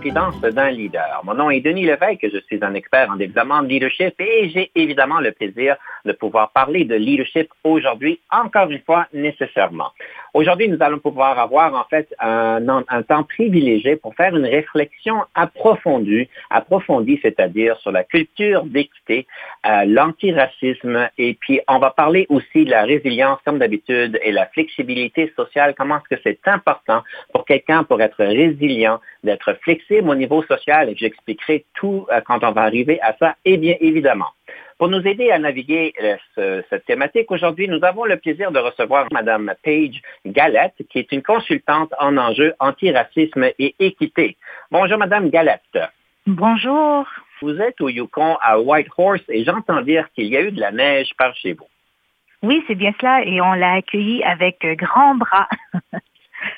Confidence d'un leader. Mon nom est Denis Levesque, je suis un expert en développement de leadership et j'ai évidemment le plaisir de pouvoir parler de leadership aujourd'hui, encore une fois, nécessairement. Aujourd'hui, nous allons pouvoir avoir en fait un, temps privilégié pour faire une réflexion approfondie, approfondie, c'est-à-dire sur la culture d'équité, euh, l'antiracisme, et puis on va parler aussi de la résilience, comme d'habitude, et la flexibilité sociale, comment est-ce que c'est important pour quelqu'un pour être résilient, d'être flexible au niveau social, et j'expliquerai tout euh, quand on va arriver à ça, et bien évidemment. Pour nous aider à naviguer euh, cette thématique, aujourd'hui, nous avons le plaisir de recevoir Mme Paige Galette, qui est une consultante en enjeux antiracisme et équité. Bonjour, Mme Galette. Bonjour. Vous êtes au Yukon à Whitehorse et j'entends dire qu'il y a eu de la neige par chez vous. Oui, c'est bien cela et on l'a accueilli avec grand bras.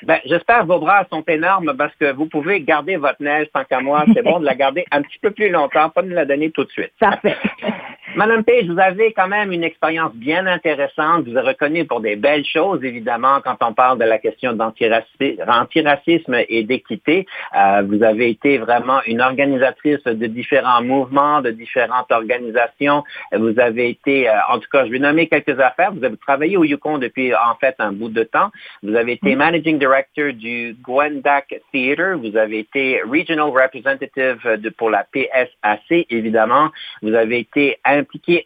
Ben, j'espère que vos bras sont énormes parce que vous pouvez garder votre neige tant qu'à moi. C'est bon de la garder un petit peu plus longtemps, pas de la donner tout de suite. Parfait. Madame Page, vous avez quand même une expérience bien intéressante. Vous êtes reconnue pour des belles choses, évidemment, quand on parle de la question d'antiracisme et d'équité. Euh, vous avez été vraiment une organisatrice de différents mouvements, de différentes organisations. Vous avez été, euh, en tout cas, je vais nommer quelques affaires. Vous avez travaillé au Yukon depuis, en fait, un bout de temps. Vous avez été managing director du Gwendac Theatre. Vous avez été regional representative de, pour la PSAC, évidemment. Vous avez été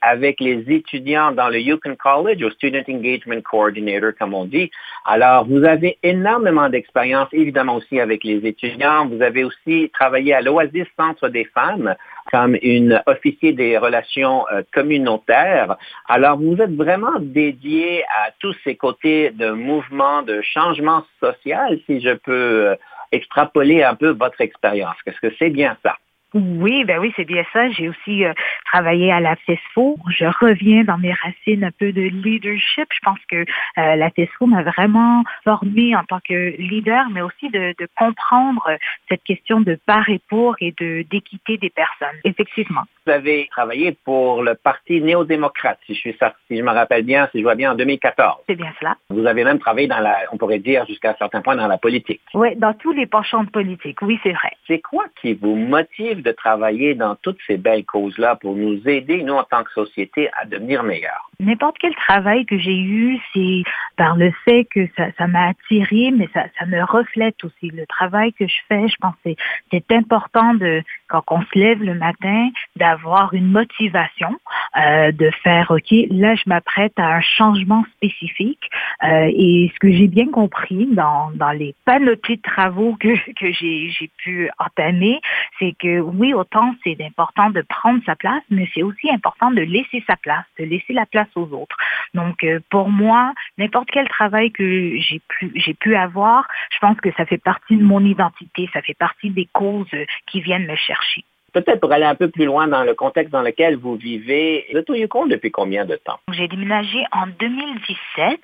avec les étudiants dans le Yukon College, au Student Engagement Coordinator, comme on dit. Alors, vous avez énormément d'expérience, évidemment aussi avec les étudiants. Vous avez aussi travaillé à l'Oasis Centre des femmes comme une officier des relations euh, communautaires. Alors, vous êtes vraiment dédié à tous ces côtés de mouvement, de changement social, si je peux euh, extrapoler un peu votre expérience. Est-ce que c'est bien ça? Oui, ben oui, c'est bien ça. J'ai aussi euh, travaillé à la FESFO. Je reviens dans mes racines un peu de leadership. Je pense que euh, la FESFO m'a vraiment formée en tant que leader, mais aussi de, de comprendre cette question de part et pour et de d'équité des personnes. Effectivement. Vous avez travaillé pour le Parti néo-démocrate, si je suis si je me rappelle bien, si je vois bien, en 2014. C'est bien cela. Vous avez même travaillé dans la, on pourrait dire jusqu'à un certain point dans la politique. Oui, dans tous les penchants de politique. Oui, c'est vrai. C'est quoi qui vous motive de travailler dans toutes ces belles causes-là pour nous aider, nous, en tant que société, à devenir meilleurs? N'importe quel travail que j'ai eu, c'est par le fait que ça, m'a attiré, mais ça, ça me reflète aussi. Le travail que je fais, je pense que c'est important de, quand on se lève le matin, d'avoir une motivation, euh, de faire, OK, là, je m'apprête à un changement spécifique. Euh, et ce que j'ai bien compris dans, dans les panoplies de travaux que, que j'ai pu entamer, c'est que oui, autant c'est important de prendre sa place, mais c'est aussi important de laisser sa place, de laisser la place aux autres. Donc, euh, pour moi, n'importe quel travail que j'ai pu, j'ai pu avoir, je pense que ça fait partie de mon identité, ça fait partie des causes qui viennent me chercher. Peut-être pour aller un peu plus loin dans le contexte dans lequel vous vivez, vous êtes au Yukon depuis combien de temps? J'ai déménagé en 2017.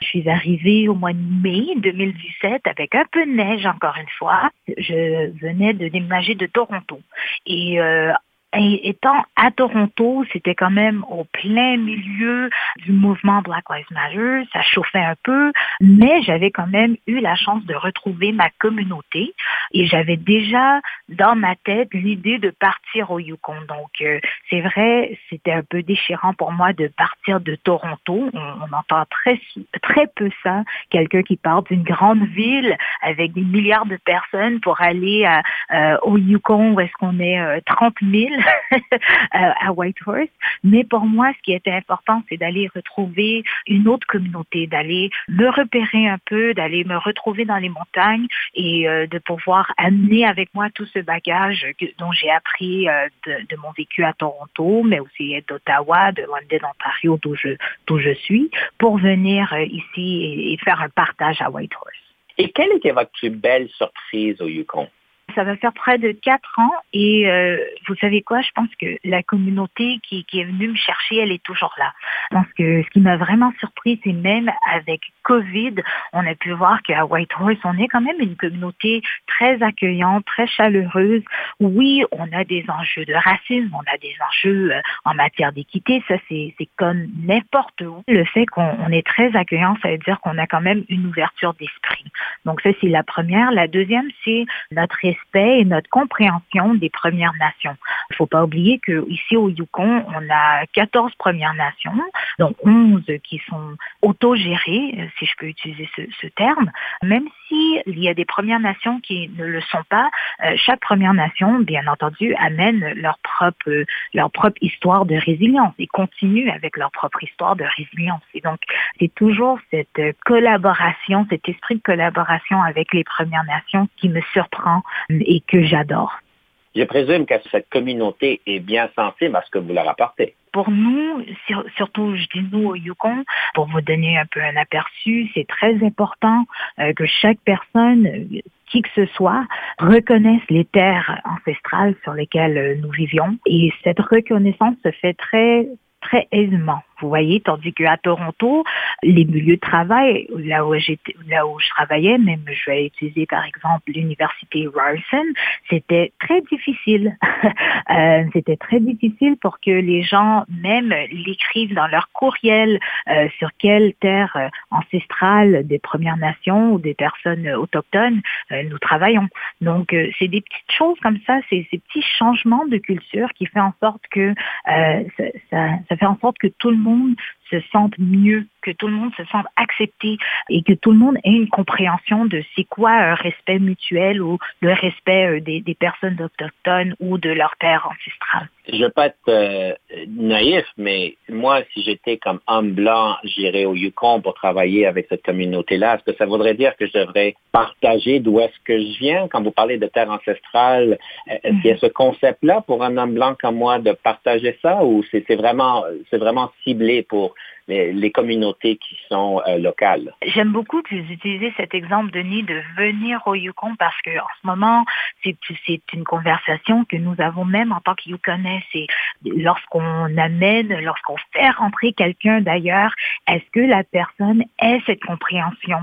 Je suis arrivée au mois de mai 2017 avec un peu de neige encore une fois. Je venais de déménager de Toronto. Et euh, et étant à Toronto, c'était quand même au plein milieu du mouvement Black Lives Matter, ça chauffait un peu, mais j'avais quand même eu la chance de retrouver ma communauté et j'avais déjà dans ma tête l'idée de partir au Yukon. Donc euh, c'est vrai, c'était un peu déchirant pour moi de partir de Toronto. On, entend très très peu ça, quelqu'un qui part d'une grande ville avec des milliards de personnes pour aller à, euh, au Yukon où est-ce qu'on est 30 000 à Whitehorse. Mais pour moi, ce qui était important, c'est d'aller retrouver une autre communauté, d'aller me repérer un peu, d'aller me retrouver dans les montagnes et euh, de pouvoir amener avec moi tout ce bagage dont j'ai appris euh, de, mon vécu à Toronto, mais aussi d'Ottawa, de London, Ontario, d'où je, d'où je suis, pour venir euh, ici et faire un partage à Whitehorse. Et quelle était votre plus belle surprise au Yukon? Ça va faire près de quatre ans et euh, vous savez quoi, je pense que la communauté qui, est venue me chercher, elle est toujours là. Parce que ce qui m'a vraiment surpris, c'est même avec Covid, on a pu voir qu'à Whitehorse, on est quand même une communauté très accueillante, très chaleureuse. Oui, on a des enjeux de racisme, on a des enjeux euh, en matière d'équité, ça c'est comme n'importe où. Le fait qu'on est très accueillant, ça veut dire qu'on a quand même une ouverture d'esprit. Donc ça c'est la première. La deuxième, c'est notre et notre compréhension des Premières Nations. Il ne faut pas oublier qu'ici au Yukon, on a 14 Premières Nations, dont 11 qui sont autogérées, si je peux utiliser ce, terme. Même s'il y a des Premières Nations qui ne le sont pas, euh, chaque Première Nation, bien entendu, amène leur propre, leur propre histoire de résilience et continue avec leur propre histoire de résilience. Et donc, c'est toujours cette collaboration, cet esprit de collaboration avec les Premières Nations qui me surprend et que j'adore. Je présume que cette communauté est bien sensible à ce que vous leur apportez. Pour nous, surtout, je dis nous au Yukon, pour vous donner un peu un aperçu, c'est très important euh, que chaque personne qui que ce soit reconnaisse les terres ancestrales sur lesquelles euh, nous vivions. Et cette reconnaissance se fait très très aisément. Vous voyez, tandis qu'à Toronto, les milieux de travail, là où j'étais, là où je travaillais, même je vais utiliser par exemple l'université Ryerson, c'était très difficile. euh, c'était très difficile pour que les gens même l'écrivent dans leur courriel euh, sur quelle terre euh, ancestrale des Premières Nations ou des personnes autochtones nous travaillons. Donc c'est des petites choses comme ça, c'est ces petits changements de culture qui fait en sorte que ça fait en sorte que tout le monde se sentent mieux, que tout le monde se sente accepté et que tout le monde ait une compréhension de c'est quoi un respect mutuel ou le respect euh, des, personnes autochtones ou de leur terre ancestrale. Je ne veux pas être euh, naïf, mais moi, si j'étais comme homme blanc, j'irais au Yukon pour travailler avec cette communauté-là. Est-ce que ça voudrait dire que je devrais partager d'où est-ce que je viens? Quand vous parlez de terre ancestrale, est-ce qu'il y a ce concept-là pour un homme blanc comme moi de partager ça ou c'est vraiment, c'est vraiment ciblé pour les, communautés qui sont euh, locales. J'aime beaucoup que vous utilisez cet exemple, Denis, de venir au Yukon parce que en ce moment, c'est une conversation que nous avons même en tant que Yukonais. C'est lorsqu'on amène, lorsqu'on fait rentrer quelqu'un d'ailleurs, est-ce que la personne ait cette compréhension?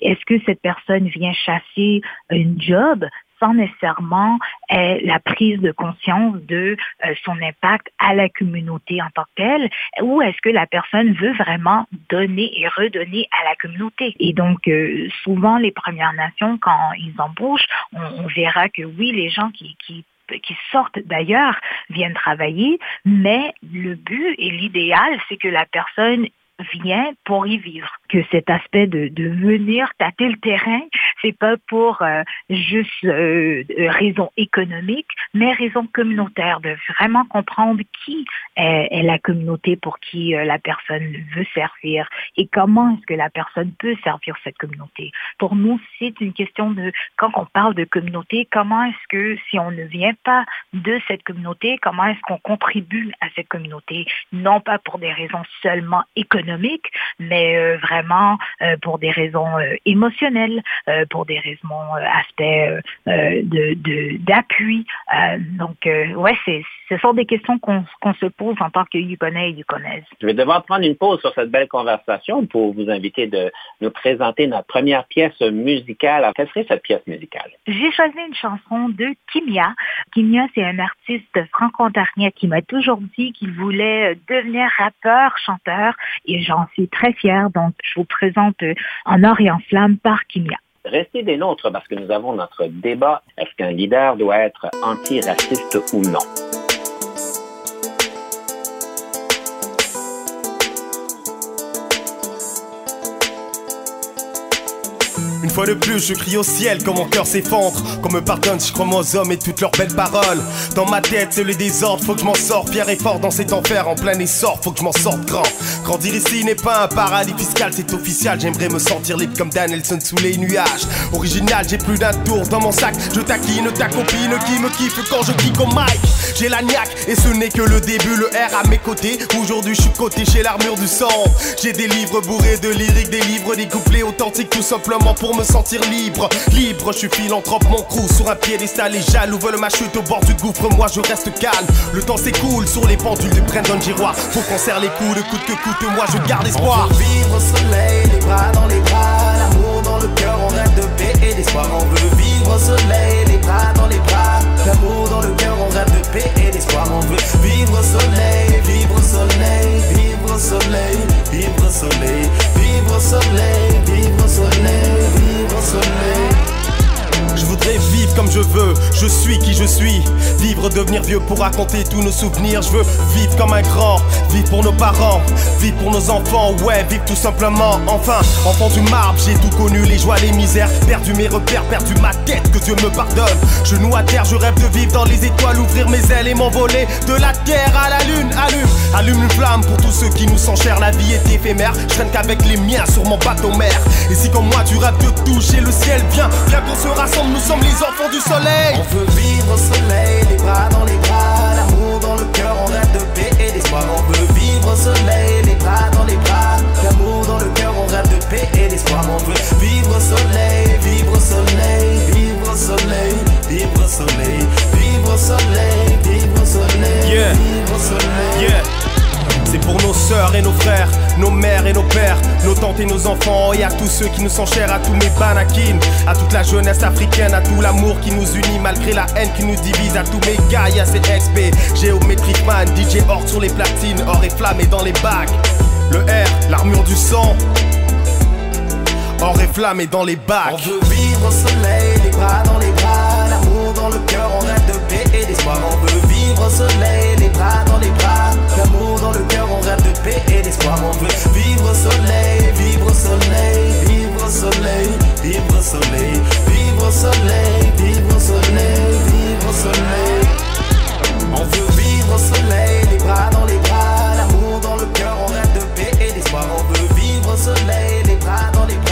Est-ce que cette personne vient chasser une job? Sans nécessairement la prise de conscience de euh, son impact à la communauté en tant que telle, ou est-ce que la personne veut vraiment donner et redonner à la communauté? Et donc, euh, souvent, les Premières Nations, quand ils embauchent, on, verra que oui, les gens qui qui sortent d'ailleurs viennent travailler, mais le but et l'idéal, c'est que la personne vient pour y vivre. Que cet aspect de, venir tâter le terrain, c'est pas pour euh, juste euh, raison économique, mais raison communautaire, de vraiment comprendre qui est, la communauté pour qui euh, la personne veut servir et comment est-ce que la personne peut servir cette communauté. Pour nous, c'est une question de, quand on parle de communauté, comment est-ce que si on ne vient pas de cette communauté, comment est-ce qu'on contribue à cette communauté, non pas pour des raisons seulement économiques, mais euh, vraiment euh, pour des raisons euh, émotionnelles, pour des raisons aspects de d'appui. donc ouais, c'est ce sont des questions qu'on se pose en tant que Yukonais et Yukonaise. Je vais devoir prendre une pause sur cette belle conversation pour vous inviter de nous présenter notre première pièce musicale. Alors, quelle serait cette pièce musicale? J'ai choisi une chanson de Kimia. Kimia, c'est un artiste franco-ontarien qui m'a toujours dit qu'il voulait devenir rappeur, chanteur, et j'en suis très fière. Donc, je vous présente En or et en flamme par Kimia. Restez des nôtres parce que nous avons notre débat. Est-ce qu'un leader doit être antiraciste ou non? Fois de plus, je crie au ciel quand mon cœur s'effondre. Qu'on me pardonne je crois aux hommes et toutes leurs belles paroles. Dans ma tête, c'est le désordre, faut que je m'en sorte. Pierre et fort dans cet enfer en plein essor, faut que je m'en sorte grand. Grandir ici n'est pas un paradis fiscal, c'est officiel. J'aimerais me sentir libre comme Danielson sous les nuages. Original, j'ai plus d'un tour dans mon sac. Je taquine ta copine qui me kiffe quand je kick au mic. J'ai la niaque et ce n'est que le début, le R à mes côtés. Aujourd'hui, je suis coté chez l'armure du sang. J'ai des livres bourrés de lyriques, des livres, des couplets authentiques, tout simplement pour me sentir libre. Libre, je suis philanthrope, mon crew sur un piédestal. Les jaloux veulent ma chute au bord du gouffre, moi je reste calme. Le temps s'écoule sur les pendules de Brandon Giroir. Faut qu'on serre les coups, de coûte que coûte, moi je garde espoir. On veut vivre au soleil, les bras dans les bras, l'amour dans le cœur, on rêve de paix et d'espoir. On veut vivre au soleil, les bras dans les bras, l'amour dans le cœur, on rêve de paix et d'espoir. On veut vivre au soleil, vivre au soleil, vivre au soleil, vivre au soleil, vivre au soleil, vivre au soleil, vivre au soleil. Je voudrais vivre comme je veux, je suis qui je suis. Vivre, devenir vieux pour raconter tous nos souvenirs. Je veux vivre comme un grand, vivre pour nos parents, vivre pour nos enfants, ouais, vivre tout simplement. Enfin, enfant du marbre, j'ai tout connu, les joies, les misères. Perdu mes repères, perdu ma tête, que Dieu me pardonne. Genoux à terre, je rêve de vivre dans les étoiles, ouvrir mes ailes et m'envoler de la terre à la lune. Allume, allume une flamme pour tous ceux qui nous sont chers. La vie est éphémère, je traîne qu'avec les miens sur mon bateau mer. Et si comme moi tu rêves de toucher le ciel, viens, viens qu'on se rassemble, nous sommes les enfants du soleil. On veut vivre au soleil, les bras dans les bras, l'amour dans le cœur, on rêve de paix et d'espoir. On veut vivre au soleil, les bras dans les bras, l'amour dans le cœur, on rêve de paix et d'espoir. On veut vivre au soleil, vivre au soleil, vivre au soleil, vivre au soleil, et nos frères, nos mères et nos pères, nos tantes et nos enfants, et à tous ceux qui nous sont chers, à tous mes banakines, à toute la jeunesse africaine, à tout l'amour qui nous unit malgré la haine qui nous divise, à tous mes gars, y'a ces XP, Géométric Man, DJ Orc sur les platines, or et flamme et dans les bacs. Le R, l'armure du sang, or et flamme et dans les On bacs. veut vivre au soleil, les bras dans les bras, l'amour dans le cœur, on rêve de paix et d'espoir. On veut vivre au soleil, les bras dans les bras, l'amour dans le cœur, on rêve de paix et d'espoir. On veut vivre au soleil, vivre au soleil, vivre au soleil, vivre au soleil, vivre au soleil, vivre au soleil, vivre au soleil. On veut vivre au soleil, les bras dans les bras, l'amour dans le cœur, on rêve de paix et d'espoir. On veut vivre au soleil, les bras dans les bras,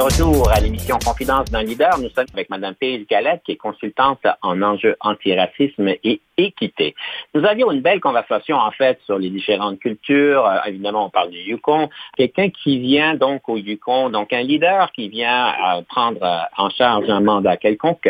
Retour à l'émission Confidence d'un leader, nous sommes avec Mme Paige Galette, qui est consultante en enjeux antiracisme et équité. Nous avions une belle conversation, en fait, sur les différentes cultures. Euh, évidemment, on parle du Yukon. Quelqu'un qui vient donc au Yukon, donc un leader qui vient euh, prendre euh, en charge un mandat quelconque.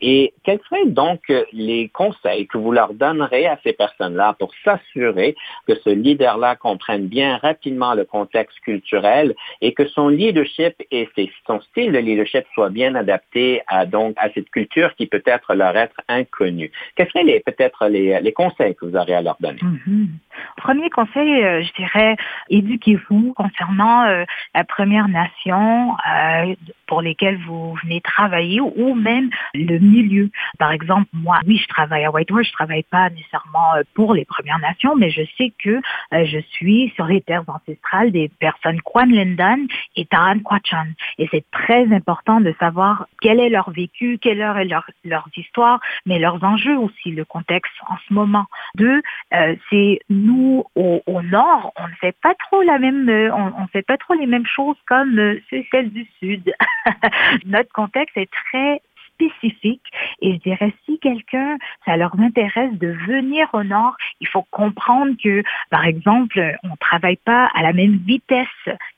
Et quels seraient donc les conseils que vous leur donnerez à ces personnes-là pour s'assurer que ce leader-là comprenne bien rapidement le contexte culturel et que son leadership et ses- son style de leadership soit bien adapté à, donc, à cette culture qui peut-être leur être inconnue? Quels seraient peut-être les, conseils que vous aurez à leur donner? Mhm. Premier conseil, euh, je dirais, éduquez-vous concernant euh, la Première Nation euh, pour lesquelles vous venez travailler ou même le milieu. Par exemple, moi, oui, je travaille à Whitehorse, je travaille pas nécessairement pour les Premières Nations, mais je sais que je suis sur les terres ancestrales des personnes Kwan Lindan et Taran Kwachan. C'est très important de savoir quel est leur vécu, quelle est leur, leur histoire, mais leurs enjeux aussi, le contexte en ce moment. Deux, euh, c'est nous au, au nord, on ne fait pas trop la même, euh, on, on fait pas trop les mêmes choses comme euh, ceux- celles du sud. Notre contexte est très spécifique. Et je dirais si quelqu'un ça leur intéresse de venir au nord il faut comprendre que par exemple on travaille pas à la même vitesse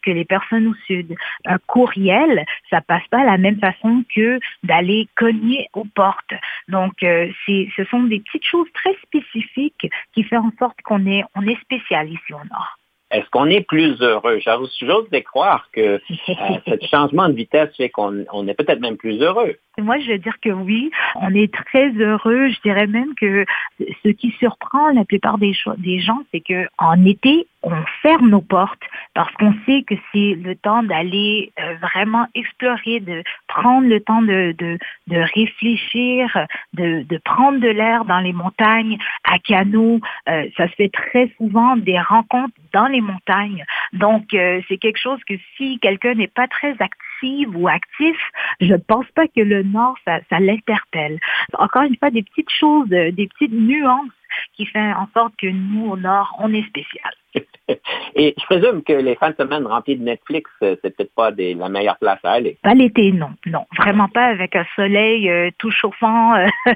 que les personnes au sud. Un courriel ça passe pas la même façon que d'aller cogner aux portes. Donc euh, ce sont des petites choses très spécifiques qui font en sorte qu'on est on est spécial ici au nord est-ce qu'on est plus heureux? J'ose croire que euh, ce changement de vitesse fait qu'on est peut-être même plus heureux. Moi, je veux dire que oui, on est très heureux. Je dirais même que ce qui surprend la plupart des, des gens, c'est que en été, on ferme nos portes parce qu'on sait que c'est le temps d'aller euh, vraiment explorer, de prendre le temps de, de, de réfléchir, de, de, prendre de l'air dans les montagnes à canot. Euh, ça se fait très souvent des rencontres dans les montagnes. Donc, euh, c'est quelque chose que si quelqu'un n'est pas très actif ou actif, je ne pense pas que le Nord, ça, ça l'interpelle. Encore une fois, des petites choses, des petites nuances qui font en sorte que nous, au Nord, on est spécial. Et je présume que les fins de semaine remplies de Netflix, euh, c'est peut-être pas des, la meilleure place à aller. Pas l'été, non. Non, vraiment pas avec un soleil euh, tout chauffant euh,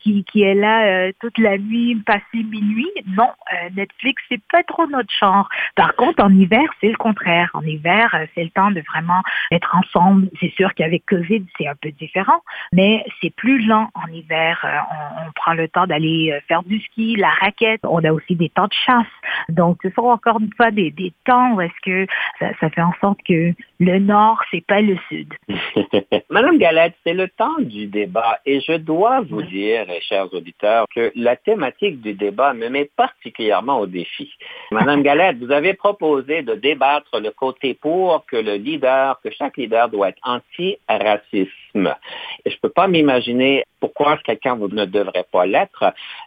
qui, qui est là toute la nuit, passé minuit. Non, Netflix, c'est pas trop notre genre. Par contre, en hiver, c'est le contraire. En hiver, c'est le temps de vraiment être ensemble. C'est sûr qu'avec Covid, c'est un peu différent, mais c'est plus lent en hiver. On, on prend le temps d'aller faire du ski, la raquette. On a aussi des temps de chasse. Donc, ce sont encore une fois des, temps où est-ce que ça, fait en sorte que le Nord, c'est pas le Sud. Madame Galette, c'est le temps du débat et je dois vous dire, chers auditeurs, que la thématique du débat me met particulièrement au défi. Madame Galette, vous avez proposé de débattre le côté pour que le leader, que chaque leader doit être anti-racisme. Et je peux pas m'imaginer pourquoi quelqu'un ne devrait pas l'être,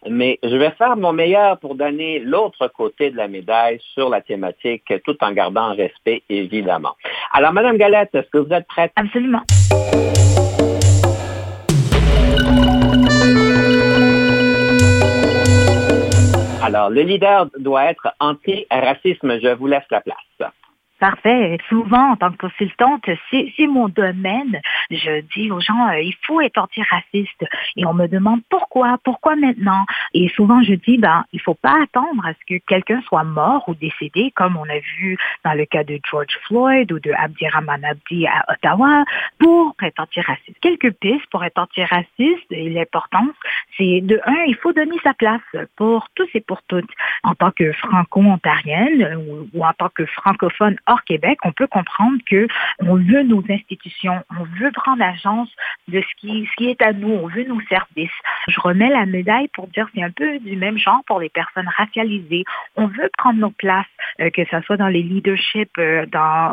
mais je vais faire mon meilleur pour donner l'autre côté de la médaille sur la thématique, tout en gardant respect, évidemment. Alors, Madame Galette, est-ce que vous êtes prête? Absolument. Alors, le leader doit être anti-racisme. Je vous laisse la place. Parfait. Souvent, en tant que consultante, c'est mon domaine. Je dis aux gens, euh, il faut être antiraciste. Et on me demande pourquoi, pourquoi maintenant? Et souvent, je dis, ben, il faut pas attendre à ce que quelqu'un soit mort ou décédé, comme on a vu dans le cas de George Floyd ou de Abdirahman Abdi à Ottawa, pour être antiraciste. Quelques pistes pour être antiraciste et l'importance, c'est de un, il faut donner sa place pour tous et pour toutes. En tant que franco-ontarienne ou, ou en tant que francophone Québec, on peut comprendre que on veut nos institutions, on veut prendre l'agence de ce qui, est à nous, on veut nos services. Je remets la médaille pour dire c'est un peu du même genre pour les personnes racialisées. On veut prendre nos places, euh, que ce soit dans les leaderships euh,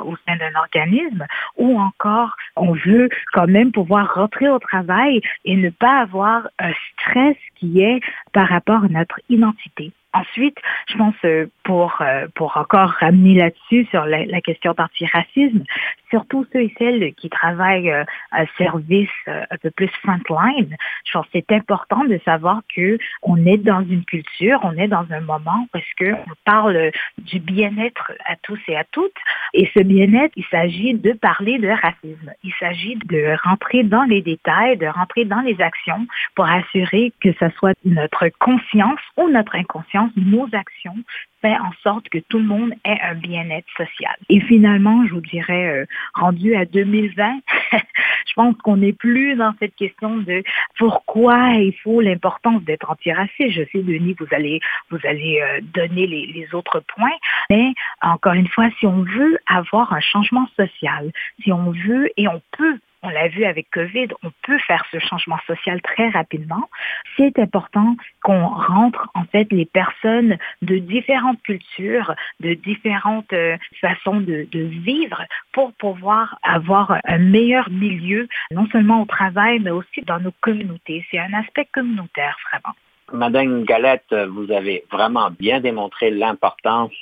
au sein d'un organisme ou encore on veut quand même pouvoir rentrer au travail et ne pas avoir un stress qui est par rapport à notre identité. Ensuite, je pense euh, pour euh, pour encore ramener là-dessus sur la, question d'antiracisme, surtout ceux et celles qui travaillent euh, à service un peu plus frontline, je pense que c'est important de savoir que on est dans une culture, on est dans un moment parce que on parle du bien-être à tous et à toutes, et ce bien-être, il s'agit de parler de racisme, il s'agit de rentrer dans les détails, de rentrer dans les actions pour assurer que ce soit notre conscience ou notre inconscience nos actions fait en sorte que tout le monde ait un bien-être social. Et finalement, je vous dirais, euh, rendu à 2020, je pense qu'on n'est plus dans cette question de pourquoi il faut l'importance d'être antiraciste. Je sais, Denis, vous allez, vous allez euh, donner les, les autres points, mais encore une fois, si on veut avoir un changement social, si on veut et on peut on l'a vu avec COVID, on peut faire ce changement social très rapidement. C'est important qu'on rentre en fait les personnes de différentes cultures, de différentes euh, façons de, de, vivre pour pouvoir avoir un meilleur milieu, non seulement au travail, mais aussi dans nos communautés. C'est un aspect communautaire vraiment. Madame Galette, vous avez vraiment bien démontré l'importance.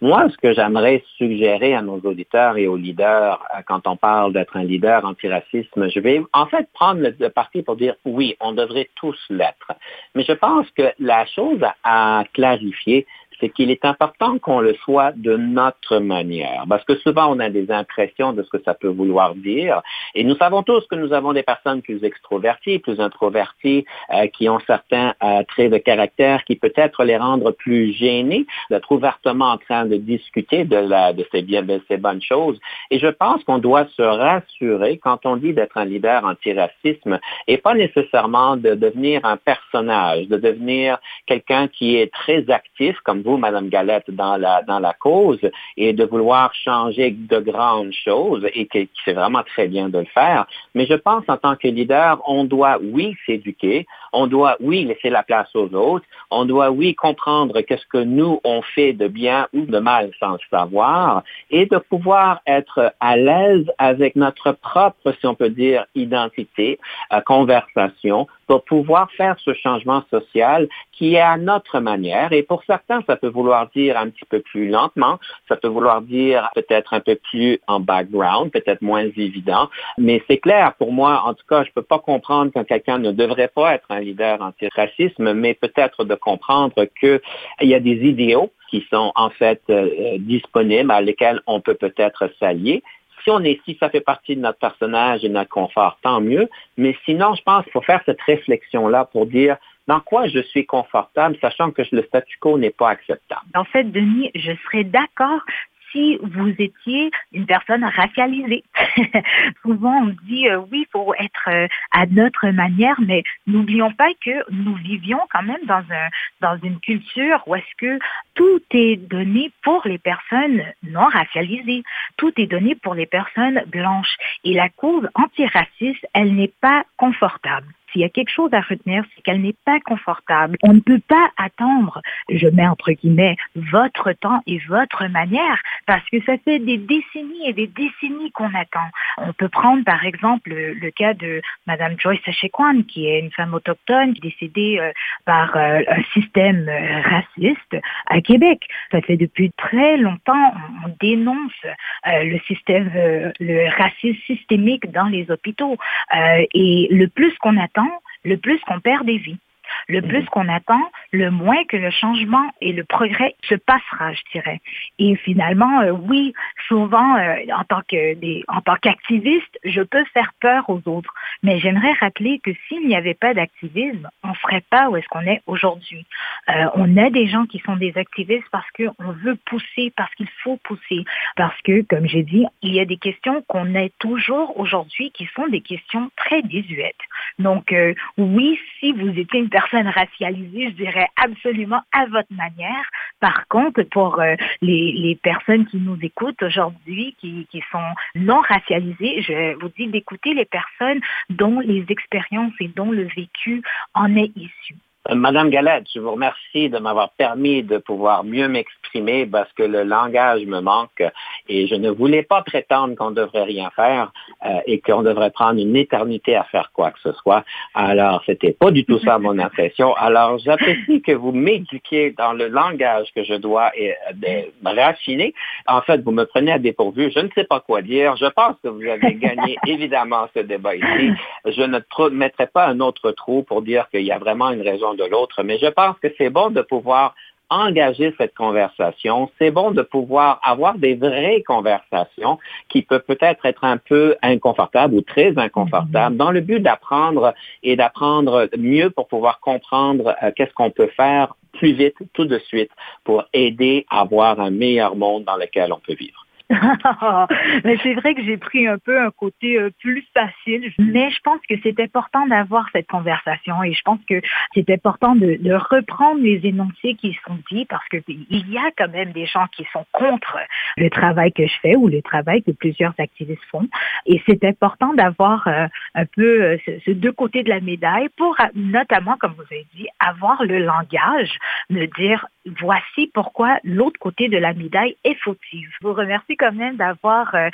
Moi, ce que j'aimerais suggérer à nos auditeurs et aux leaders, euh, quand on parle d'être un leader antiracisme, je vais en fait prendre le parti pour dire oui, on devrait tous l'être. Mais je pense que la chose à clarifier, c'est qu'il est important qu'on le soit de notre manière. Parce que souvent, on a des impressions de ce que ça peut vouloir dire. Et nous savons tous que nous avons des personnes plus extroverties, plus introverties, euh, qui ont certains euh, traits de caractère qui peut-être les rendre plus gênés d'être ouvertement en train de discuter de, la, de, ces, bien, de ces bonnes choses. Et je pense qu'on doit se rassurer quand on dit d'être un leader antiracisme et pas nécessairement de devenir un personnage, de devenir quelqu'un qui est très actif, comme vous, Madame Galette, dans la, dans la cause et de vouloir changer de grandes choses et que, c'est vraiment très bien de le faire. Mais je pense en tant que leader, on doit, oui, s'éduquer, on doit, oui, laisser la place aux autres, on doit, oui, comprendre qu'est-ce que nous, on fait de bien ou de mal sans le savoir et de pouvoir être à l'aise avec notre propre, si on peut dire, identité, euh, conversation, pour pouvoir faire ce changement social qui est à notre manière. Et pour certains, ça peut vouloir dire un petit peu plus lentement, ça peut vouloir dire peut-être un peu plus en background, peut-être moins évident. Mais c'est clair, pour moi, en tout cas, je ne peux pas comprendre que quelqu'un ne devrait pas être un leader anti-racisme, mais peut-être de comprendre qu'il y a des idéaux qui sont en fait euh, disponibles, à lesquels on peut peut-être s'allier si on si ça fait partie de notre personnage et de notre confort, tant mieux. Mais sinon, je pense qu'il faut faire cette réflexion-là pour dire dans quoi je suis confortable, sachant que le statu quo n'est pas acceptable. En fait, Denis, je serais d'accord si vous étiez une personne racialisée. Souvent, on dit euh, oui, il faut être euh, à notre manière, mais n'oublions pas que nous vivions quand même dans, un, dans une culture où est-ce que tout est donné pour les personnes non racialisées. Tout est donné pour les personnes blanches. Et la cause antiraciste, elle n'est pas confortable s'il y a quelque chose à retenir, c'est qu'elle n'est pas confortable. On ne peut pas attendre, je mets entre guillemets, votre temps et votre manière, parce que ça fait des décennies et des décennies qu'on attend. On peut prendre par exemple le, cas de Madame Joyce Echequan, qui est une femme autochtone décédée euh, par euh, un système euh, raciste à Québec. Ça fait depuis très longtemps, on, dénonce le système, le racisme systémique dans les hôpitaux. et le plus qu'on attend, le plus qu'on perd des vies. Le plus mhm. qu'on attend, le moins que le changement et le progrès se passera, je dirais. Et finalement, euh, oui, souvent, euh, en tant que des, en tant qu'activiste, je peux faire peur aux autres. Mais j'aimerais rappeler que s'il n'y avait pas d'activisme, on ne serait pas où est-ce qu'on est aujourd'hui. Euh, on a des gens qui sont des activistes parce qu'on veut pousser, parce qu'il faut pousser, parce que, comme j'ai dit, il y a des questions qu'on a toujours aujourd'hui qui sont des questions très désuètes. Donc, oui, si vous étiez une personnes racialisées, je dirais absolument à votre manière. Par contre, pour euh, les, personnes qui nous écoutent aujourd'hui, qui, qui sont non racialisées, je vous dis d'écouter les personnes dont les expériences et dont le vécu en est issu. Madame Galette, je vous remercie de m'avoir permis de pouvoir mieux m'exprimer parce que le langage me manque et je ne voulais pas prétendre qu'on ne devrait rien faire euh, et qu'on devrait prendre une éternité à faire quoi que ce soit. Alors, c'était pas du tout ça mon impression. Alors, j'apprécie que vous m'éduquiez dans le langage que je dois et, euh, raffiner. En fait, vous me prenez à dépourvu. Je ne sais pas quoi dire. Je pense que vous avez gagné évidemment ce débat ici. Je ne mettrai pas un autre trou pour dire qu'il y a vraiment une raison de l'autre, mais je pense que c'est bon de pouvoir engager cette conversation. C'est bon de pouvoir avoir des vraies conversations qui peuvent peut-être être un peu inconfortables ou très inconfortables mm-hmm. dans le but d'apprendre et d'apprendre mieux pour pouvoir comprendre euh, qu'est-ce qu'on peut faire plus vite, tout de suite, pour aider à avoir un meilleur monde dans lequel on peut vivre. mais c'est vrai que j'ai pris un peu un côté euh, plus facile, mais je pense que c'est important d'avoir cette conversation et je pense que c'est important de, reprendre les énoncés qui sont dits parce que il y a quand même des gens qui sont contre le travail que je fais ou le travail que plusieurs activistes font et c'est important d'avoir euh, un peu euh, ce, deux côtés de la médaille pour notamment, comme vous avez dit, avoir le langage de dire voici pourquoi l'autre côté de la médaille est fautive. Je vous remercie quand même d'avoir euh,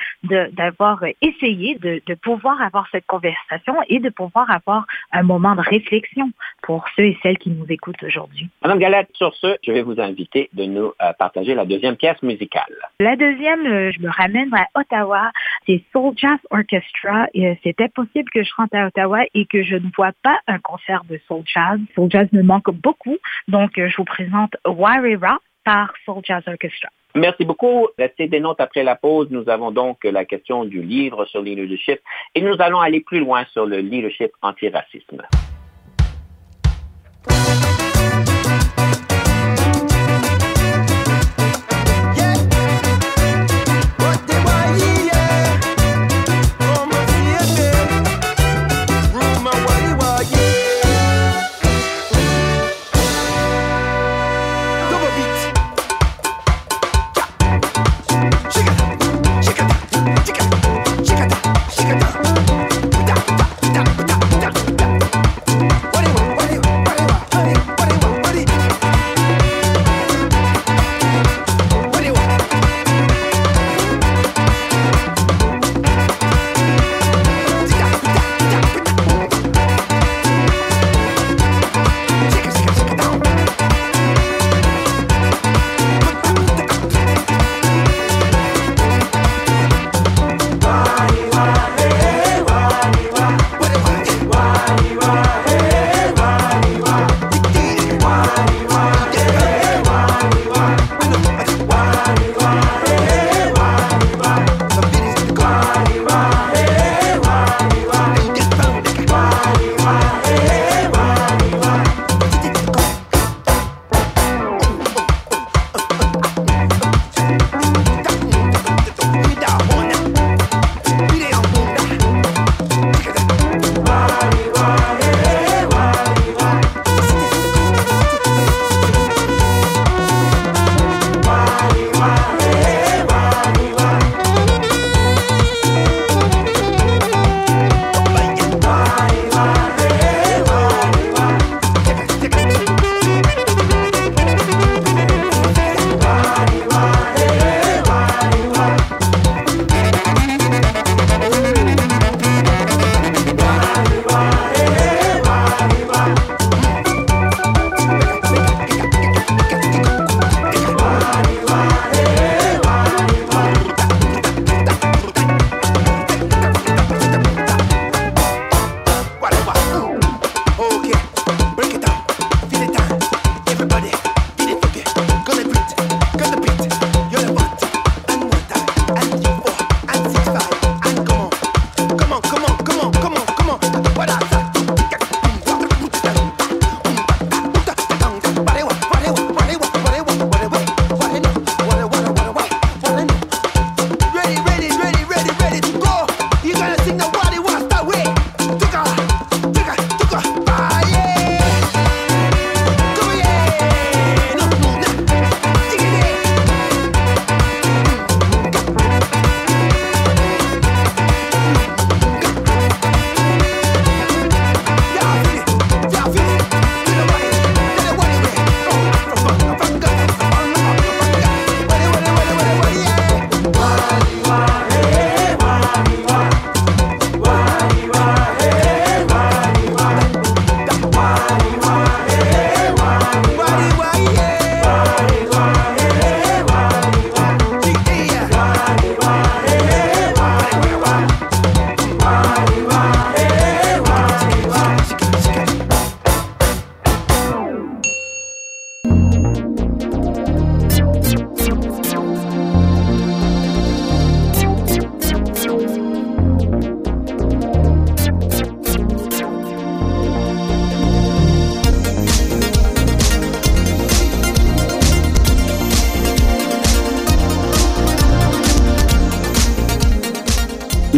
d'avoir essayé de, de, pouvoir avoir cette conversation et de pouvoir avoir un moment de réflexion pour ceux et celles qui nous écoutent aujourd'hui. Madame Galette, sur ce, je vais vous inviter de nous euh, partager la deuxième pièce musicale. La deuxième, euh, je me ramène à Ottawa. C'est Soul Jazz Orchestra. C'était possible que je rentre à Ottawa et que je ne vois pas un concert de Soul Jazz. Soul Jazz me manque beaucoup. Donc, je vous présente Warrior Merci beaucoup. Restez des notes après la pause. Nous avons donc la question du livre sur le leadership et nous allons aller plus loin sur le leadership antiracisme.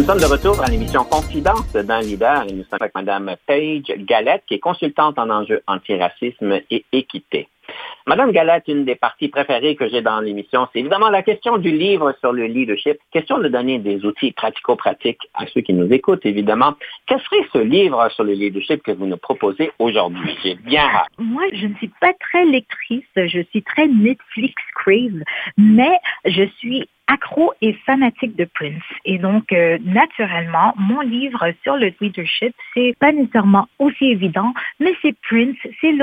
Sommes de retour à l'émission Confidence d'un leader et nous sommes avec Mme Paige Galette, qui est consultante en enjeux antiracisme et équité. Madame Galette, une des parties préférées que j'ai dans l'émission, c'est évidemment la question du livre sur le leadership. Question de donner des outils pratico-pratiques à ceux qui nous écoutent, évidemment. Quel serait ce livre sur le leadership que vous nous proposez aujourd'hui? J'ai bien. Moi, je ne suis pas très lectrice. Je suis très Netflix crave, mais je suis accro et fanatique de Prince. Et donc, euh, naturellement, mon livre sur le leadership, c'est pas nécessairement aussi évident, mais c'est Prince, c'est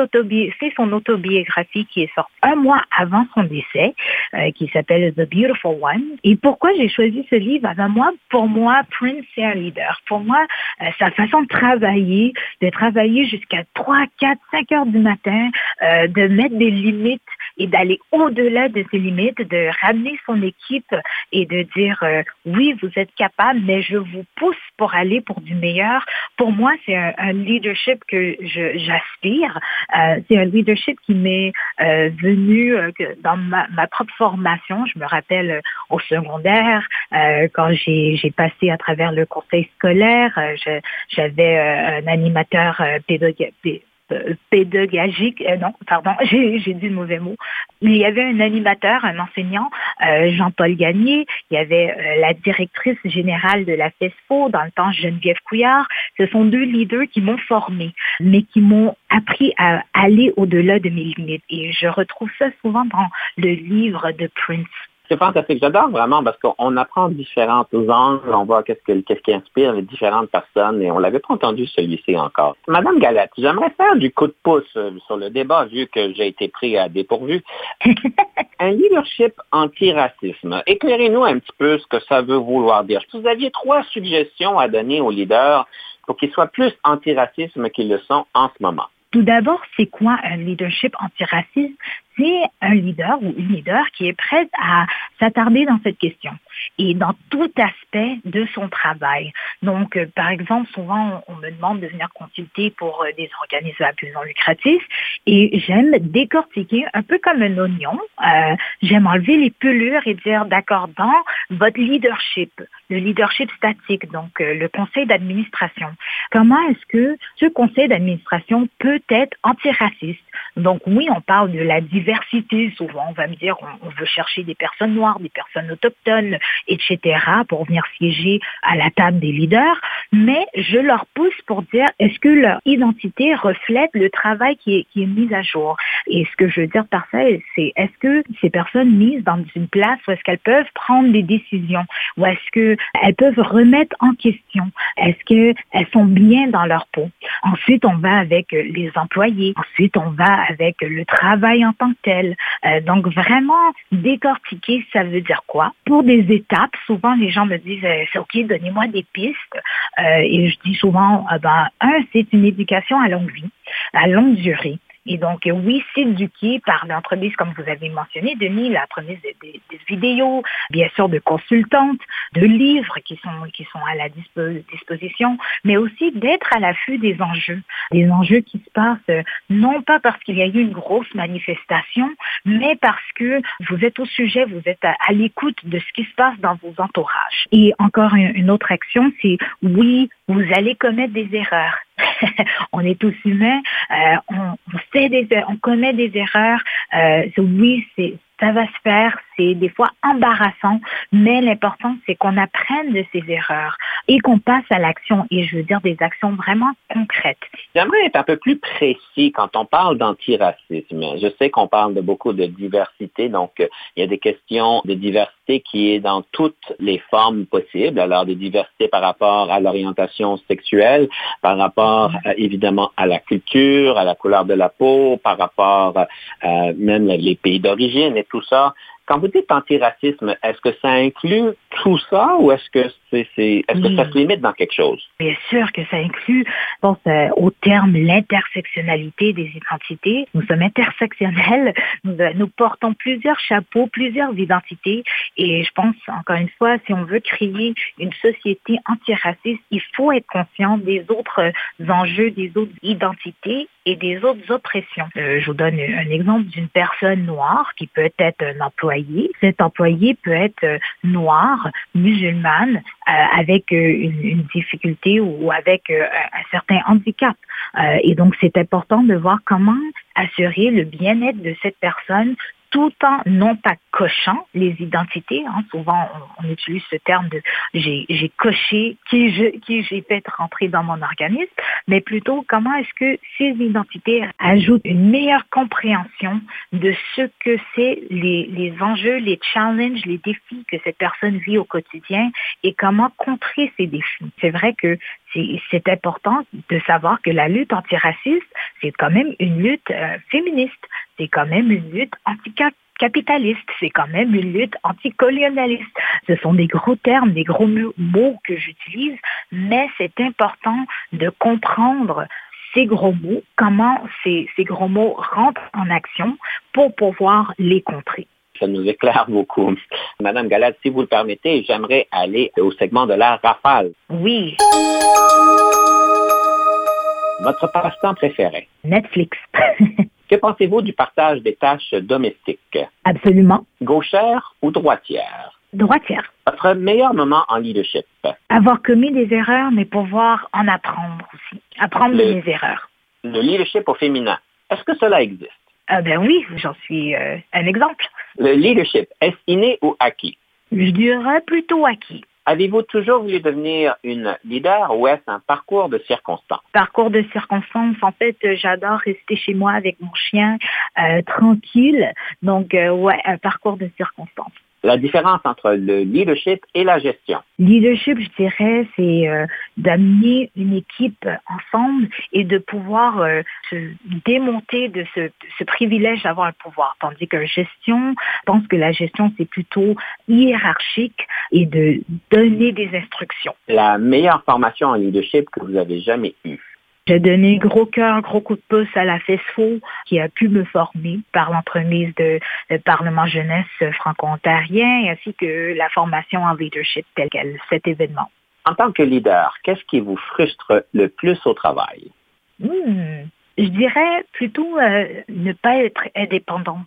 son autobiographie qui est sortie un mois avant son décès, euh, qui s'appelle The Beautiful One. Et pourquoi j'ai choisi ce livre? avant moi, pour moi, Prince, c'est un leader. Pour moi, euh, sa façon de travailler, de travailler jusqu'à 3, 4, 5 heures du matin, de mettre des limites et d'aller au-delà de ses limites, de ramener son équipe et de dire euh, oui, vous êtes capable, mais je vous pousse pour aller pour du meilleur. Pour moi, c'est un, leadership que j'aspire. Euh, c'est un leadership qui m'est euh, venu dans ma, propre formation. Je me rappelle au secondaire, quand j'ai passé à travers le conseil scolaire, j'avais un animateur pédagogique pédagogique, euh, non, pardon, j'ai dit le mauvais mot. Il y avait un animateur, un enseignant, euh, Jean-Paul Gagné, il y avait la directrice générale de la FESFO, dans le temps Geneviève Couillard. Ce sont deux leaders qui m'ont formé, mais qui m'ont appris à aller au-delà de mes limites. Et je retrouve ça souvent dans le livre de Prince c'est fantastique. J'adore vraiment parce qu'on apprend différents angles, on voit qu'est-ce, qui inspire les différentes personnes et on l'avait pas entendu celui-ci encore. Madame Galette, j'aimerais faire du coup de pouce euh, sur le débat vu que j'ai été pris à dépourvu. un leadership anti-racisme. Éclairez-nous un petit peu ce que ça veut vouloir dire. Vous aviez trois suggestions à donner aux leaders pour qu'ils soient plus anti-racisme qu'ils le sont en ce moment. Tout d'abord, c'est quoi un leadership antiraciste? C'est un leader ou une leader qui est prête à s'attarder dans cette question et dans tout aspect de son travail. Donc, euh, par exemple, souvent, on me demande de venir consulter pour euh, des organismes à plus lucratifs et j'aime décortiquer un peu comme un oignon. Euh, j'aime enlever les pelures et dire, d'accord, dans votre leadership, le leadership statique, donc le conseil d'administration, comment est-ce que ce conseil d'administration peut être antiraciste? Donc oui, on parle de la diversité. Souvent, on va me dire, on, veut chercher des personnes noires, des personnes autochtones, etc., pour venir siéger à la table des leaders. Mais je leur pousse pour dire, est-ce que leur identité reflète le travail qui est, qui est mis à jour? Et ce que je veux dire par ça, c'est est-ce que ces personnes mises dans une place où est-ce qu'elles peuvent prendre des décisions? Ou est-ce qu'elles peuvent remettre en question? Est-ce qu'elles sont bien dans leur peau? Ensuite, on va avec les employés. Ensuite, on va avec le travail en tant Euh, donc vraiment décortiquer, ça veut dire quoi? Pour des étapes, souvent les gens me disent euh, c'est ok, donnez-moi des pistes. Euh, et je dis souvent ben un, c'est une éducation à longue vie, à longue durée. Et donc, oui, s'éduquer par l'entreprise, comme vous avez mentionné, Denis, des, des, vidéos, bien sûr de consultantes, de livres qui sont, qui sont à la disposition, mais aussi d'être à l'affût des enjeux. Des enjeux qui se passent euh, non pas parce qu'il y a eu une grosse manifestation, mais parce que vous êtes au sujet, vous êtes à, l'écoute de ce qui se passe dans vos entourages. Et encore une autre action, c'est oui, vous allez commettre des erreurs. on est tous humains, euh, on, on, des, on commet des erreurs. Euh, oui, c'est ça va se faire, c'est des fois embarrassant, mais l'important, c'est qu'on apprenne de ces erreurs et qu'on passe à l'action, et je veux dire des actions vraiment concrètes. J'aimerais être un peu plus précis quand on parle d'antiracisme. Je sais qu'on parle de beaucoup de diversité, donc euh, il y a des questions de diversité qui est dans toutes les formes possibles, alors des diversités par rapport à l'orientation sexuelle, par rapport euh, évidemment à la culture, à la couleur de la peau, par rapport euh, même les pays d'origine et tout ça. Quand vous dites antiracisme, est-ce que ça inclut tout ça ou est-ce que c'est, est-ce que ça se limite dans quelque chose? Bien sûr que ça inclut, je pense, euh, au terme l'intersectionnalité des identités. Nous sommes intersectionnels, nous, euh, nous, portons plusieurs chapeaux, plusieurs identités et je pense, encore une fois, si on veut créer une société antiraciste, il faut être conscient des autres euh, enjeux, des autres identités et des autres oppressions. je vous donne un exemple d'une personne noire qui peut être un Cet employé peut être noir, musulmane, avec une, difficulté ou avec un certain handicap. et donc, c'est important de voir comment assurer le bien-être de cette personne tout en non pas cochant les identités. Hein. Souvent, on, utilise ce terme de j'ai coché qui je, qui j'ai fait rentrer dans mon organisme, mais plutôt comment est-ce que ces identités ajoutent une meilleure compréhension de ce que c'est les, les enjeux, les challenges, les défis que cette personne vit au quotidien et comment contrer ces défis. C'est vrai que c'est important de savoir que la lutte antiraciste, c'est quand même une lutte euh, féministe, c'est quand même une lutte anticapitaliste, c'est quand même une lutte anticolonialiste. Ce sont des gros termes, des gros mots que j'utilise, mais c'est important de comprendre ces gros mots, comment ces, ces gros mots rentrent en action pour pouvoir les contrer ça nous éclaire beaucoup. Madame Galade, si vous le permettez, j'aimerais aller au segment de la rafale. Oui. Votre passe-temps préféré? Netflix. que pensez-vous du partage des tâches domestiques? Absolument. Gauchère ou droitière? Droitière. Votre meilleur moment en leadership? Avoir commis des erreurs, mais pouvoir en apprendre aussi. Apprendre de mes erreurs. Le leadership au féminin, est-ce que cela existe? Ah ben oui, j'en suis euh, un exemple. Le leadership, est-ce inné ou acquis? Je dirais plutôt acquis. Avez-vous toujours voulu devenir une leader ou est-ce un parcours de circonstances? Parcours de circonstances. En fait, j'adore rester chez moi avec mon chien euh, tranquille. Donc, euh, ouais, un parcours de circonstances la différence entre le leadership et la gestion? Leadership, je dirais, c'est euh, d'amener une équipe ensemble et de pouvoir euh, se démonter de ce, ce privilège d'avoir un pouvoir. Tandis que gestion, je pense que la gestion, c'est plutôt hiérarchique et de donner des instructions. La meilleure formation en leadership que vous avez jamais eue? J'ai donné gros cœur, gros coup de pouce à la FESFO qui a pu me former par l'entremise de le Parlement jeunesse franco-ontarien ainsi que la formation en leadership telle qu'elle, cet événement. En tant que leader, qu'est-ce qui vous frustre le plus au travail? Hmm, je dirais plutôt euh, ne pas être indépendant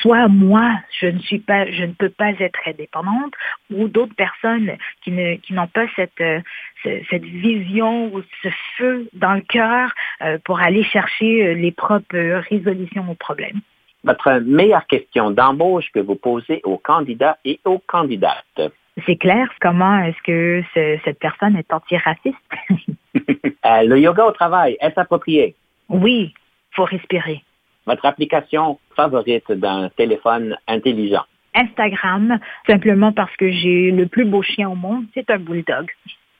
soit moi, je ne suis pas, je ne peux pas être indépendante, ou d'autres personnes qui ne, qui n'ont pas cette, euh, cette vision ou ce feu dans le cœur euh, pour aller chercher euh, les propres résolutions aux problèmes. Votre meilleure question d'embauche que vous posez aux candidats et aux candidates. C'est clair. Comment est-ce que cette personne est antiraciste? le yoga au travail, est-ce approprié? Oui, faut respirer votre application favorite d'un téléphone intelligent? Instagram, simplement parce que j'ai le plus beau chien au monde, c'est un bulldog.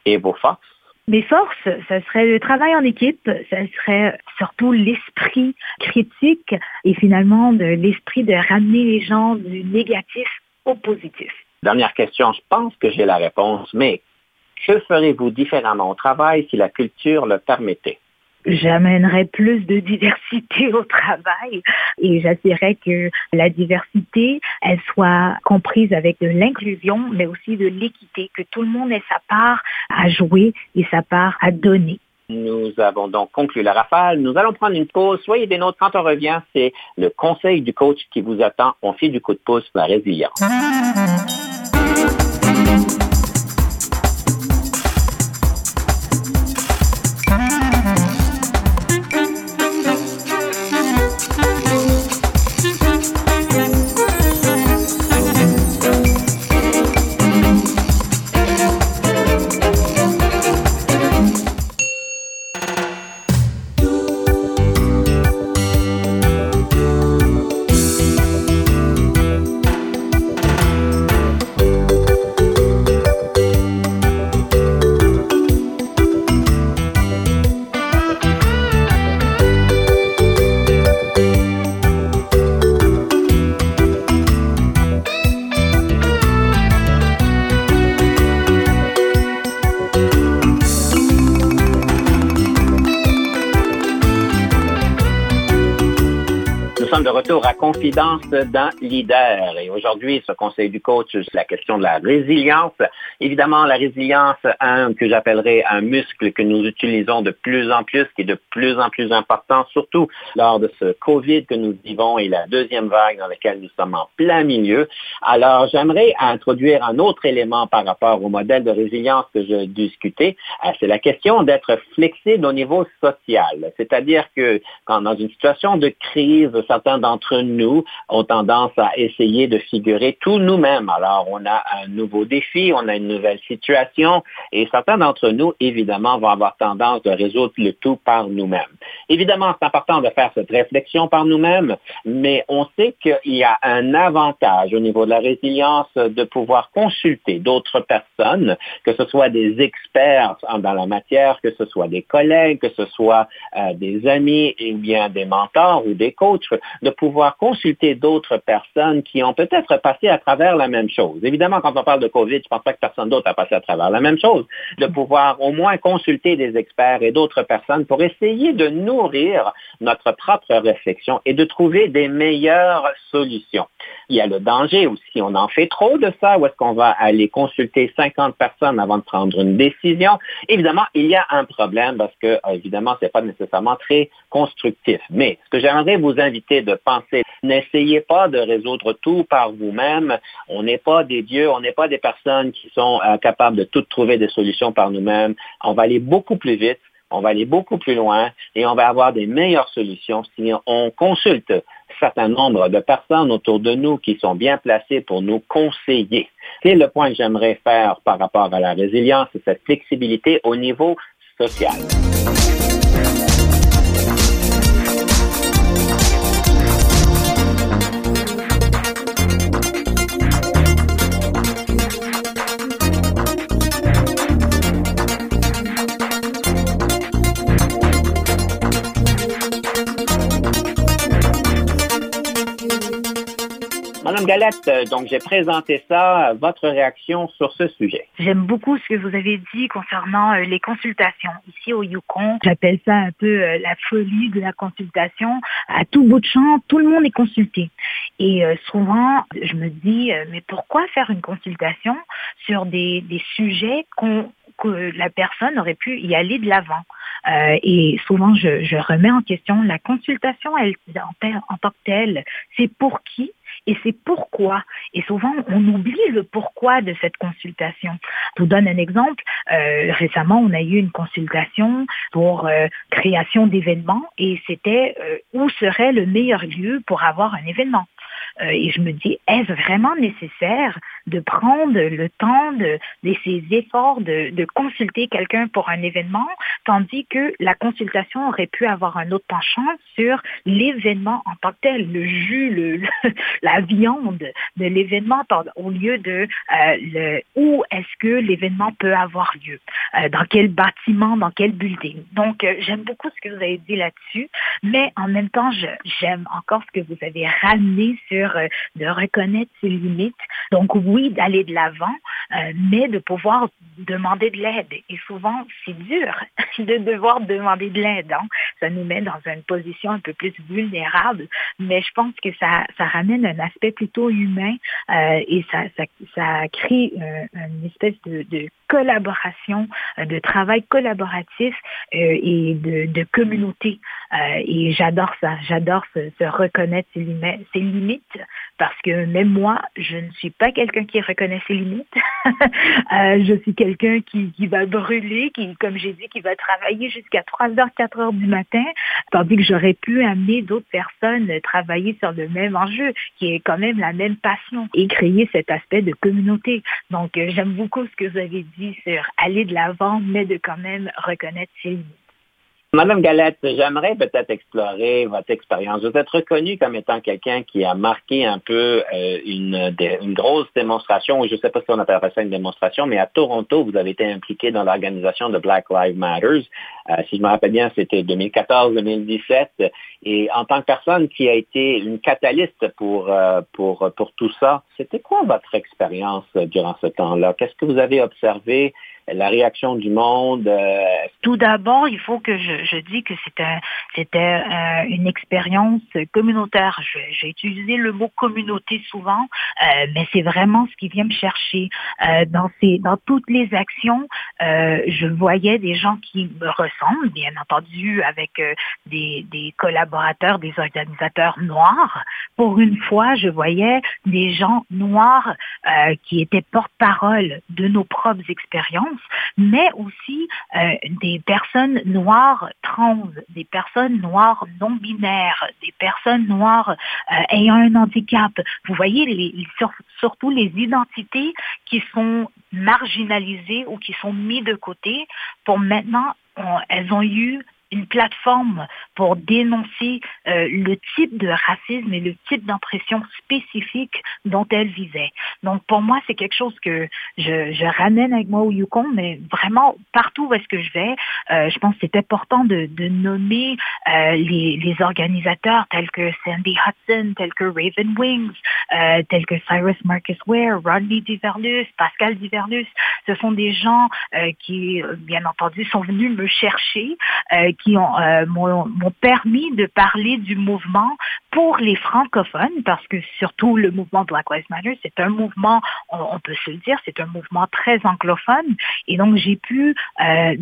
Et vos forces? Mes forces, ce serait le travail en équipe, ce serait surtout l'esprit critique et finalement de l'esprit de ramener les gens du négatif au positif. Dernière question, je pense que j'ai la réponse, mais que ferez-vous différemment au travail si la culture le permettait? J'amènerais plus de diversité au travail et j'assurerais que la diversité, elle soit comprise avec de l'inclusion, mais aussi de l'équité, que tout le monde ait sa part à jouer et sa part à donner. Nous avons donc conclu la rafale. Nous allons prendre une pause. Soyez des nôtres. Quand on revient, c'est le conseil du coach qui vous attend. On fait du coup de pouce la résilience. Retour à Confidence d'un leader. Et aujourd'hui, ce conseil du coach, c'est la question de la résilience. Évidemment, la résilience, un que j'appellerais un muscle que nous utilisons de plus en plus, qui est de plus en plus important, surtout lors de ce COVID que nous vivons et la deuxième vague dans laquelle nous sommes en plein milieu. Alors, j'aimerais introduire un autre élément par rapport au modèle de résilience que je discutais. Euh, c'est la question d'être flexible au niveau social. C'est-à-dire que quand dans une situation de crise, certains d'entre nous ont tendance à essayer de figurer tout nous-mêmes. Alors, on a un nouveau défi, on a une nouvelle situation et certains d'entre nous, évidemment, vont avoir tendance de résoudre le tout par nous-mêmes. Évidemment, c'est important de faire cette réflexion par nous-mêmes, mais on sait qu'il y a un avantage au niveau de la résilience de pouvoir consulter d'autres personnes, que ce soit des experts dans la matière, que ce soit des collègues, que ce soit euh, des amis ou bien des mentors ou des coachs, pouvoir consulter d'autres personnes qui ont peut-être passé à travers la même chose. Évidemment, quand on parle de COVID, je pense pas que personne d'autre a passé à travers la même chose. De pouvoir au moins consulter des experts et d'autres personnes pour essayer de nourrir notre propre réflexion et de trouver des meilleures solutions. Il y a le danger aussi, on en fait trop de ça, ou est-ce qu'on va aller consulter 50 personnes avant de prendre une décision? Évidemment, il y a un problème parce que, évidemment, ce n'est pas nécessairement très constructif. Mais ce que j'aimerais vous inviter de n'essayez pas de résoudre tout par vous-même. On n'est pas des dieux, on n'est pas des personnes qui sont euh, capables de toutes trouver des solutions par nous-mêmes. On va aller beaucoup plus vite on va aller beaucoup plus loin et on va avoir des meilleures solutions si on consulte un certain nombre de personnes autour de nous qui sont bien placées pour nous conseiller. C'est le point que j'aimerais faire par rapport à la résilience et cette flexibilité au niveau social. Euh, donc j'ai présenté ça. Votre réaction sur ce sujet? J'aime beaucoup ce que vous avez dit concernant euh, les consultations. Ici au Yukon, j'appelle ça un peu euh, la folie de la consultation. À tout bout de champ, tout le monde est consulté. Et souvent, je me dis, mais pourquoi faire une consultation sur des, des sujets qu'on que la personne aurait pu y aller de l'avant? Euh, et souvent, je, je, remets en question la consultation elle, en tant que telle. C'est pour qui? Et c'est pourquoi. Et souvent, on oublie le pourquoi de cette consultation. Je vous donne un exemple. Euh, récemment, on a eu une consultation pour euh, création d'événements et c'était euh, où serait le meilleur lieu pour avoir un événement. Euh, et je me dis, est-ce vraiment nécessaire de prendre le temps de, de ces efforts de, de consulter quelqu'un pour un événement, tandis que la consultation aurait pu avoir un autre penchant sur l'événement en tant que tel, le jus, le, la viande de l'événement, au lieu de euh, le, où est-ce que l'événement peut avoir lieu, euh, dans quel bâtiment, dans quel building. Donc, j'aime beaucoup ce que vous avez dit là-dessus, mais en même temps, j'aime encore ce que vous avez ramené sur euh, de reconnaître ses limites. Donc oui, d'aller de l'avant, euh, mais de pouvoir demander de l'aide. Et souvent, c'est dur de devoir demander de l'aide. Hein. Ça nous met dans une position un peu plus vulnérable, mais je pense que ça, ça ramène un aspect plutôt humain euh, et ça, ça, ça crée une espèce de collaboration, de travail collaboratif et de, communauté. et j'adore ça, j'adore se, reconnaître ses, limites parce que même moi, je ne suis pas quelqu'un qui reconnaît ses limites. euh, je suis quelqu'un qui, qui va brûler, qui, comme j'ai dit, qui va travailler jusqu'à 3 heures, 4 heures du matin, tandis que j'aurais pu amener d'autres personnes travailler sur le même enjeu, qui est quand même la même passion, et créer cet aspect de communauté. Donc, euh, j'aime beaucoup ce que vous avez dit sur aller de l'avant, mais de quand même reconnaître ses limites. Madame Galette, j'aimerais peut-être explorer votre expérience. Vous êtes reconnue comme étant quelqu'un qui a marqué un peu euh, une, grosse démonstration, je ne sais pas si on appelle ça une démonstration, mais à Toronto, vous avez été impliqué dans l'organisation de Black Lives Matters. Euh, si je me rappelle bien, c'était 2014-2017. Et en tant que personne qui a été une catalyste pour, euh, pour, pour tout ça, c'était quoi votre expérience durant ce temps-là? Qu'est-ce que vous avez observé? La réaction du monde? Tout d'abord, il faut que je, je dis que c'était c'était une expérience communautaire. J'ai utilisé le mot communauté souvent, mais c'est vraiment ce qui vient me chercher dans ces dans toutes les actions. je voyais des gens qui me ressemblent, bien entendu, avec des, des collaborateurs, des organisateurs noirs. Pour une fois, je voyais des gens noirs euh, qui étaient porte-parole de nos propres expériences, mais aussi euh, des personnes noires trans, des personnes noires non binaires, des personnes noires euh, ayant un handicap. Vous voyez surtout les identités qui sont marginalisées ou qui sont mises de côté pour maintenant elles ont eu une plateforme pour dénoncer euh, le type de racisme et le type d'impression spécifique dont elle visait. Donc pour moi, c'est quelque chose que je, ramène avec moi au Yukon, mais vraiment partout où est-ce que je vais, euh, je pense que c'est important de, nommer euh, les, les, organisateurs tels que Sandy Hudson, tels que Raven Wings, tels que Cyrus Marcus Ware, Rodney Diverlus, Pascal Diverlus. Ce sont des gens qui, bien entendu, sont venus me chercher, qui euh, m'ont permis de parler du mouvement pour les francophones, parce que surtout le mouvement Black Lives Matter, c'est un mouvement, on, peut se le dire, c'est un mouvement très anglophone, et donc j'ai pu euh,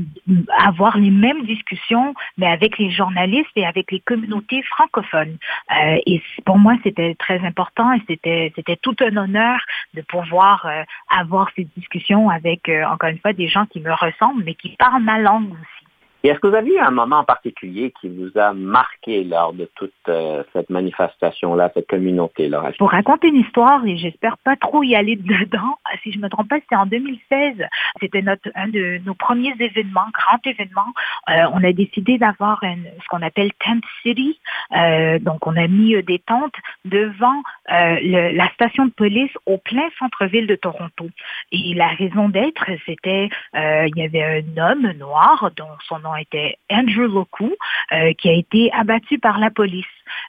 avoir les mêmes discussions, mais avec les journalistes et avec les communautés francophones. Euh, et pour moi, c'était très important et c'était tout un honneur de pouvoir avoir ces discussions avec encore une fois des gens qui me ressemblent, mais qui parlent ma langue aussi. Et est-ce que vous avez eu un moment en particulier qui vous a marqué lors de toute euh, cette manifestation-là, cette communauté-là? Pour raconter une histoire, et j'espère pas trop y aller dedans, si je me trompe pas, c'était en 2016. C'était notre un de nos premiers événements, grand événement. Euh, on a décidé d'avoir ce qu'on appelle Tent City. Euh, donc, on a mis des tentes devant la station de police au plein centre-ville de Toronto. Et la raison d'être, c'était, il y avait un homme noir dont son nom était Andrew Loku, euh, qui a été abattu par la police.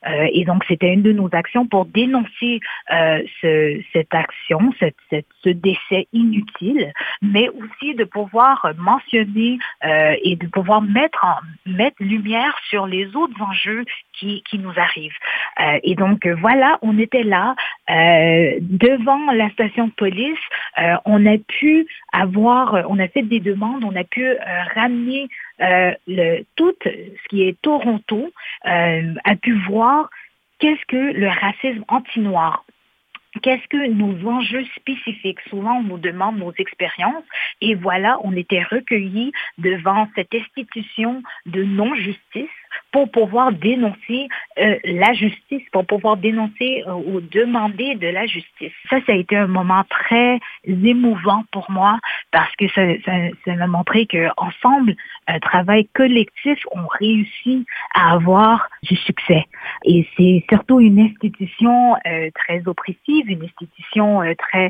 Euh, et donc, c'était une de nos actions pour dénoncer euh, cette action, ce décès inutile, mais aussi de pouvoir mentionner et de pouvoir mettre en lumière sur les autres enjeux qui, nous arrivent. et donc, voilà, on était là devant la station de police. on a pu avoir, on a fait des demandes, on a pu ramener euh, tout ce qui est Toronto euh, a pu voir qu'est-ce que le racisme anti-noir. Qu'est-ce que nos enjeux spécifiques? Souvent, on nous demande nos expériences et voilà, on était recueillis devant cette institution de non-justice pour pouvoir dénoncer euh, la justice, pour pouvoir dénoncer euh, ou demander de la justice. Ça, ça a été un moment très émouvant pour moi parce que ça, ça, ça m'a montré qu'ensemble, un travail collectif, on réussit à avoir du succès. Et c'est surtout une institution euh, très oppressive, une institution très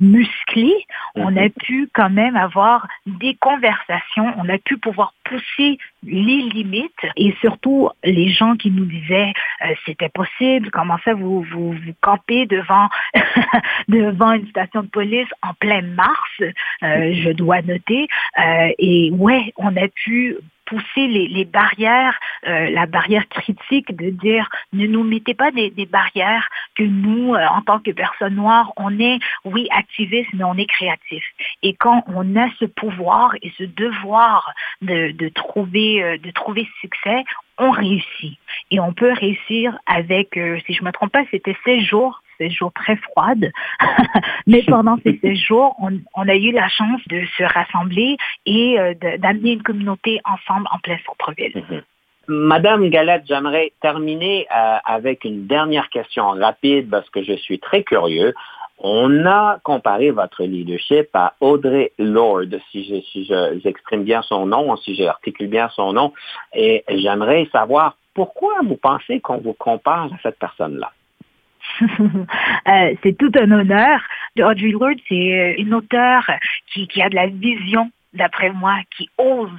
musclée. On a mhm. pu quand même avoir des conversations, on a pu pouvoir pousser les limites et surtout les gens qui nous disaient euh, c'était possible, comment ça vous vous, vous campez devant devant une station de police en plein mars, euh, je dois noter. Euh, et ouais, on a pu pousser les, les barrières, euh, la barrière critique de dire ne nous mettez pas des, des barrières que nous, euh, en tant que personnes noires, on est, oui, activistes, mais on est créatifs. Et quand on a ce pouvoir et ce devoir de, de trouver, euh, de trouver succès, on réussit. Et on peut réussir avec, si je me trompe pas, c'était 16 jours ces jours très froides. Mais pendant ces séjours, on, on, a eu la chance de se rassembler et euh, d'amener une communauté ensemble en plein centre-ville. Mhm. Madame Galette, j'aimerais terminer euh, avec une dernière question rapide parce que je suis très curieux. On a comparé votre leadership à Audrey Lord, si je, si j'exprime bien son nom, si j'articule bien son nom, et j'aimerais savoir pourquoi vous pensez qu'on vous compare à cette personne-là? Euh, c'est tout un honneur. Audrey Lorde, c'est euh, une auteure qui, qui a de la vision d'après moi, qui ose,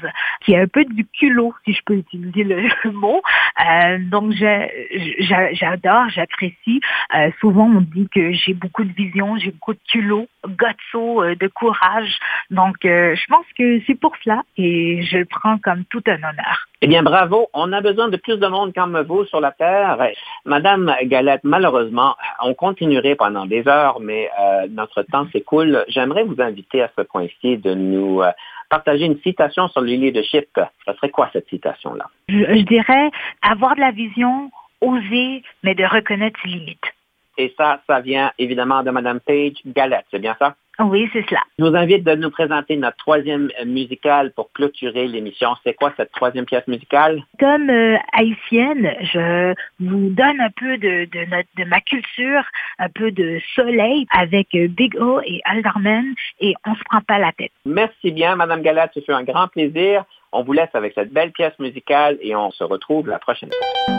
qui a un peu du culot, si je peux utiliser le mot, Euh, donc, j'adore, j'apprécie. Euh, souvent, on dit que j'ai beaucoup de vision, j'ai beaucoup de culot, gotso, euh, de courage. Donc, je pense que c'est pour cela et je le prends comme tout un honneur. Eh bien, bravo. On a besoin de plus de monde comme vous sur la Terre. Madame Galette, malheureusement, on continuerait pendant des heures, mais notre temps s'écoule. J'aimerais vous inviter à ce point-ci de nous partager une citation sur le leadership. Ce serait quoi cette citation-là? Je, dirais avoir de la vision, oser, mais de reconnaître ses limites. Et ça, ça vient évidemment de Mme Page Galette, c'est bien ça? Oui, c'est cela. Je vous invite de nous présenter notre troisième musicale pour clôturer l'émission. C'est quoi cette troisième pièce musicale? Comme euh, haïtienne, je vous donne un peu de, de, ma culture, un peu de soleil avec euh, Big O et Alderman et on se prend pas la tête. Merci bien, Madame Galette. Ce fut un grand plaisir. On vous laisse avec cette belle pièce musicale et on se retrouve la prochaine fois.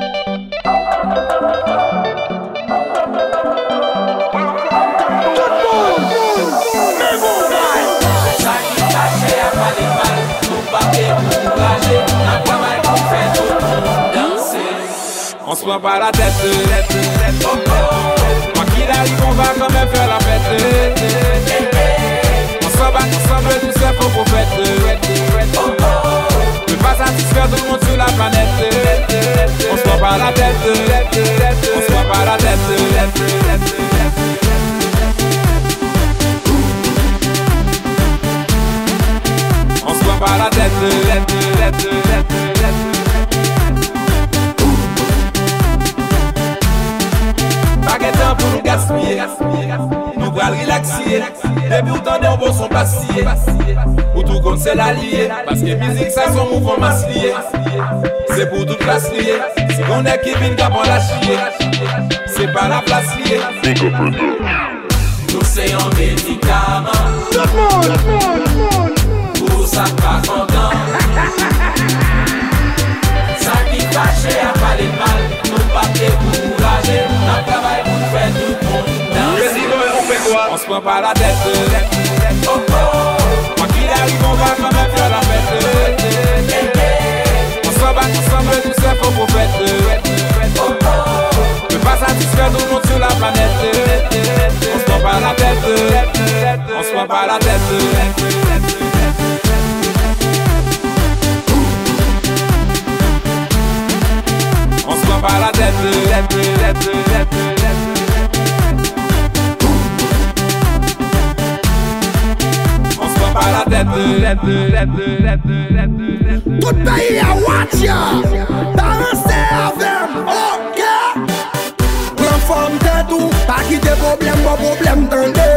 On se prend pas la tête, Quoi qu'il arrive, on va quand même faire la fête. On s'en bat ensemble, tout ça faut qu'on fête. Ne pas satisfaire tout le monde sur la planète. On se prend pas la tête, on se prend pas la tête. Debi ou tan de ou bo son pasiye Ou tou kon se la liye. Paske mizik sa son mouvon mas liye. Se pou tout klas liye. Si kon de ki vin kapan bon la chiye. Se pa la plas liye. Nou se yon medikaman Tout moun Pou sa pa kontan Sa ki fache a pale mal. Nou pa te kouraje Nou nan travay pou fè tout moun on se prend pas la tête. Oh oh, quoi qu'il arrive, on va quand même faire la fête. On s'en bat ensemble, tout ça faut pour fête. Oh oh, ne pas satisfaire tout le monde sur la planète. On se prend pas la tête. On se prend pas la tête. On se prend pas la tête. pa la tèt Tout peyi a wach ya. Balanse avèm, ok. Pren fòm tèt ou Pa kite problem, bo problem tende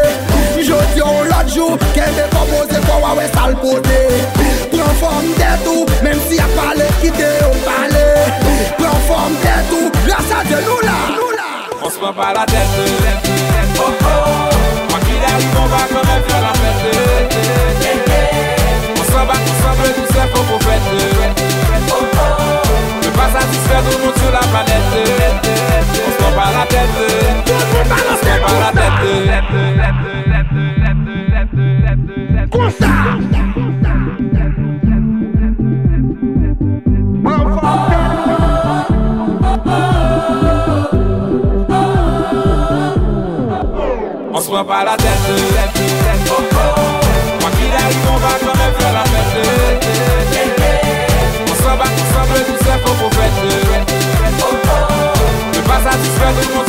Jodi ou lot jou Kèm de kompose kwa wawè salpote Pren fòm tèt ou Mèm si a pale kite ou pale Pren fòm tèt ou Grasa de nou la On se prend par la tête, oh oh. Tête. On se prend pas la tête. Comme ça. On se prend pas la tête on va quand même faire la fête. On s'en bat ensemble, tout ça faut qu'on fête. Ne pas satisfaire tout